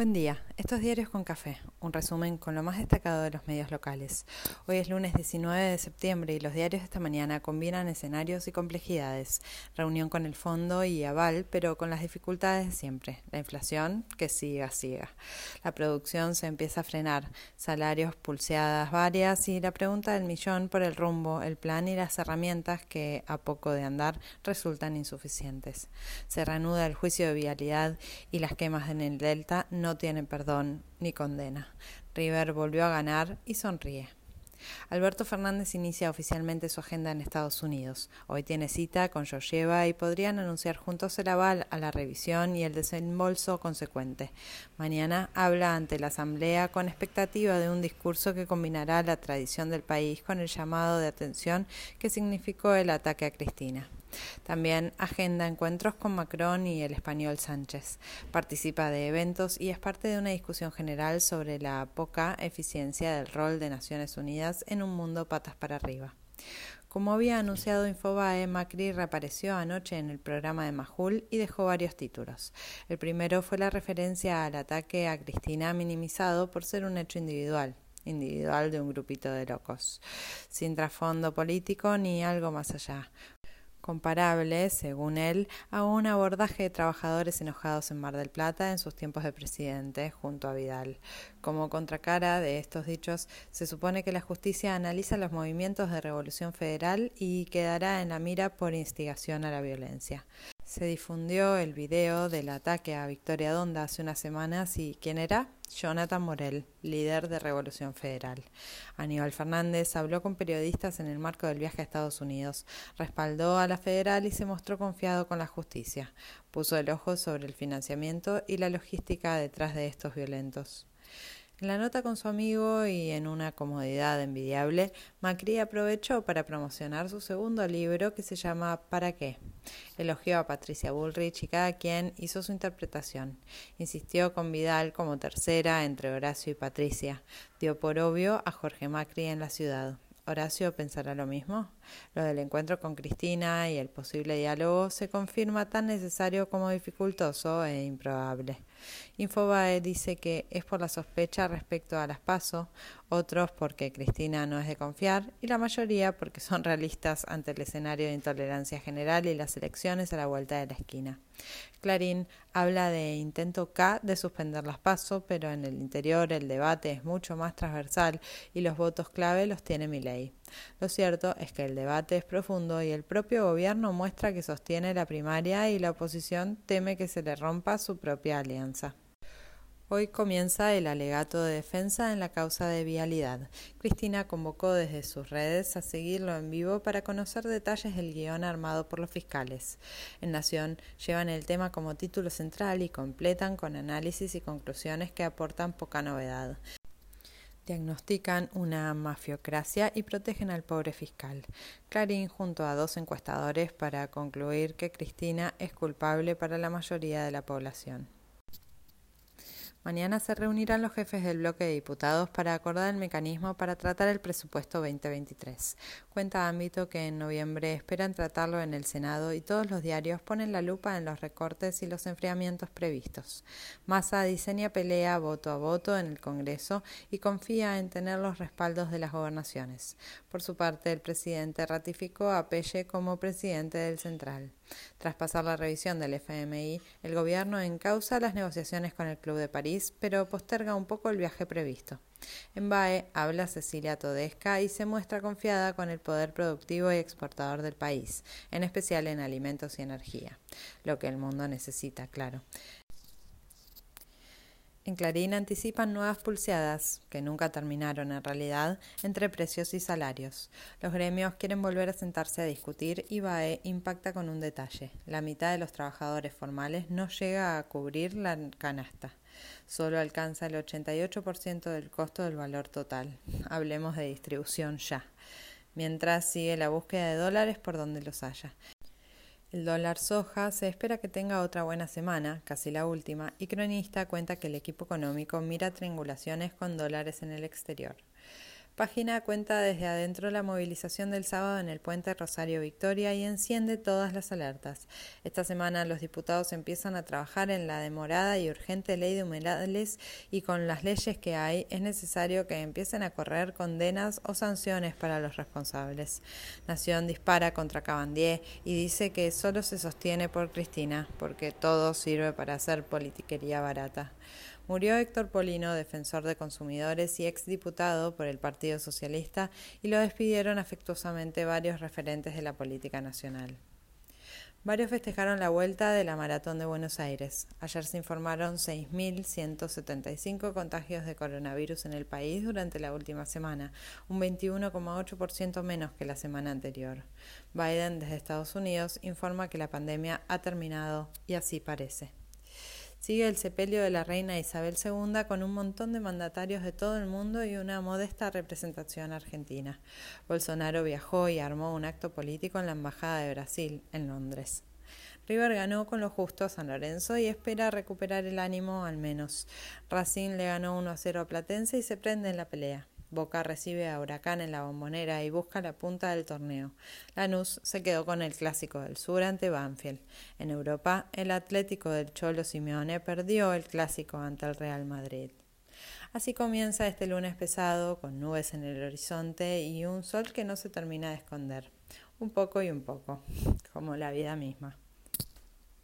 Buen día, estos diarios con café, un resumen con lo más destacado de los medios locales. Hoy es lunes 19 de septiembre y los diarios de esta mañana combinan escenarios y complejidades, reunión con el fondo y aval, pero con las dificultades de siempre, la inflación que siga, siga. La producción se empieza a frenar, salarios pulseadas varias y la pregunta del millón por el rumbo, el plan y las herramientas que, a poco de andar, resultan insuficientes. Se reanuda el juicio de vialidad y las quemas en el Delta no no tiene perdón ni condena. River volvió a ganar y sonríe. Alberto Fernández inicia oficialmente su agenda en Estados Unidos. Hoy tiene cita con Georgieva y podrían anunciar juntos el aval a la revisión y el desembolso consecuente. Mañana habla ante la Asamblea con expectativa de un discurso que combinará la tradición del país con el llamado de atención que significó el ataque a Cristina. También agenda encuentros con Macron y el español Sánchez. Participa de eventos y es parte de una discusión general sobre la poca eficiencia del rol de Naciones Unidas en un mundo patas para arriba. Como había anunciado Infobae, Macri reapareció anoche en el programa de Majul y dejó varios títulos. El primero fue la referencia al ataque a Cristina minimizado por ser un hecho individual individual de un grupito de locos, sin trasfondo político ni algo más allá comparable, según él, a un abordaje de trabajadores enojados en Mar del Plata en sus tiempos de presidente, junto a Vidal. Como contracara de estos dichos, se supone que la justicia analiza los movimientos de revolución federal y quedará en la mira por instigación a la violencia. Se difundió el video del ataque a Victoria Donda hace unas semanas y ¿quién era? Jonathan Morel, líder de Revolución Federal. Aníbal Fernández habló con periodistas en el marco del viaje a Estados Unidos, respaldó a la federal y se mostró confiado con la justicia. Puso el ojo sobre el financiamiento y la logística detrás de estos violentos. En la nota con su amigo y en una comodidad envidiable, Macri aprovechó para promocionar su segundo libro que se llama ¿Para qué? Elogió a Patricia Bullrich y cada quien hizo su interpretación. Insistió con Vidal como tercera entre Horacio y Patricia. Dio por obvio a Jorge Macri en la ciudad. Horacio pensará lo mismo. Lo del encuentro con Cristina y el posible diálogo se confirma tan necesario como dificultoso e improbable. Infobae dice que es por la sospecha respecto a las PASO, otros porque Cristina no es de confiar y la mayoría porque son realistas ante el escenario de intolerancia general y las elecciones a la vuelta de la esquina. Clarín habla de intento K de suspender las PASO, pero en el interior el debate es mucho más transversal y los votos clave los tiene mi ley. Lo cierto es que el debate es profundo y el propio gobierno muestra que sostiene la primaria y la oposición teme que se le rompa su propia alianza. Hoy comienza el alegato de defensa en la causa de vialidad. Cristina convocó desde sus redes a seguirlo en vivo para conocer detalles del guion armado por los fiscales. En Nación llevan el tema como título central y completan con análisis y conclusiones que aportan poca novedad diagnostican una mafiocracia y protegen al pobre fiscal. Clarín junto a dos encuestadores para concluir que Cristina es culpable para la mayoría de la población. Mañana se reunirán los jefes del bloque de diputados para acordar el mecanismo para tratar el presupuesto 2023. Cuenta ámbito que en noviembre esperan tratarlo en el Senado y todos los diarios ponen la lupa en los recortes y los enfriamientos previstos. Massa diseña pelea voto a voto en el Congreso y confía en tener los respaldos de las gobernaciones. Por su parte, el presidente ratificó a Pelle como presidente del Central. Tras pasar la revisión del FMI, el gobierno encausa las negociaciones con el Club de París, pero posterga un poco el viaje previsto. En BAE habla Cecilia Todesca y se muestra confiada con el poder productivo y exportador del país, en especial en alimentos y energía, lo que el mundo necesita, claro. En Clarín anticipan nuevas pulseadas, que nunca terminaron en realidad, entre precios y salarios. Los gremios quieren volver a sentarse a discutir y BAE impacta con un detalle. La mitad de los trabajadores formales no llega a cubrir la canasta. Solo alcanza el 88% del costo del valor total. Hablemos de distribución ya. Mientras sigue la búsqueda de dólares por donde los haya. El dólar soja se espera que tenga otra buena semana, casi la última, y Cronista cuenta que el equipo económico mira triangulaciones con dólares en el exterior. Página cuenta desde adentro la movilización del sábado en el puente Rosario Victoria y enciende todas las alertas. Esta semana los diputados empiezan a trabajar en la demorada y urgente ley de humedales y con las leyes que hay es necesario que empiecen a correr condenas o sanciones para los responsables. Nación dispara contra Cabandier y dice que solo se sostiene por Cristina, porque todo sirve para hacer politiquería barata. Murió Héctor Polino, defensor de consumidores y exdiputado por el Socialista, y lo despidieron afectuosamente varios referentes de la política nacional. Varios festejaron la vuelta de la Maratón de Buenos Aires. Ayer se informaron 6.175 contagios de coronavirus en el país durante la última semana, un 21,8% menos que la semana anterior. Biden desde Estados Unidos informa que la pandemia ha terminado y así parece. Sigue el sepelio de la reina Isabel II con un montón de mandatarios de todo el mundo y una modesta representación argentina. Bolsonaro viajó y armó un acto político en la Embajada de Brasil, en Londres. River ganó con lo justo a San Lorenzo y espera recuperar el ánimo al menos. Racing le ganó 1 a 0 a Platense y se prende en la pelea. Boca recibe a Huracán en la bombonera y busca la punta del torneo. Lanús se quedó con el clásico del sur ante Banfield. En Europa, el Atlético del Cholo Simeone perdió el clásico ante el Real Madrid. Así comienza este lunes pesado, con nubes en el horizonte y un sol que no se termina de esconder. Un poco y un poco, como la vida misma.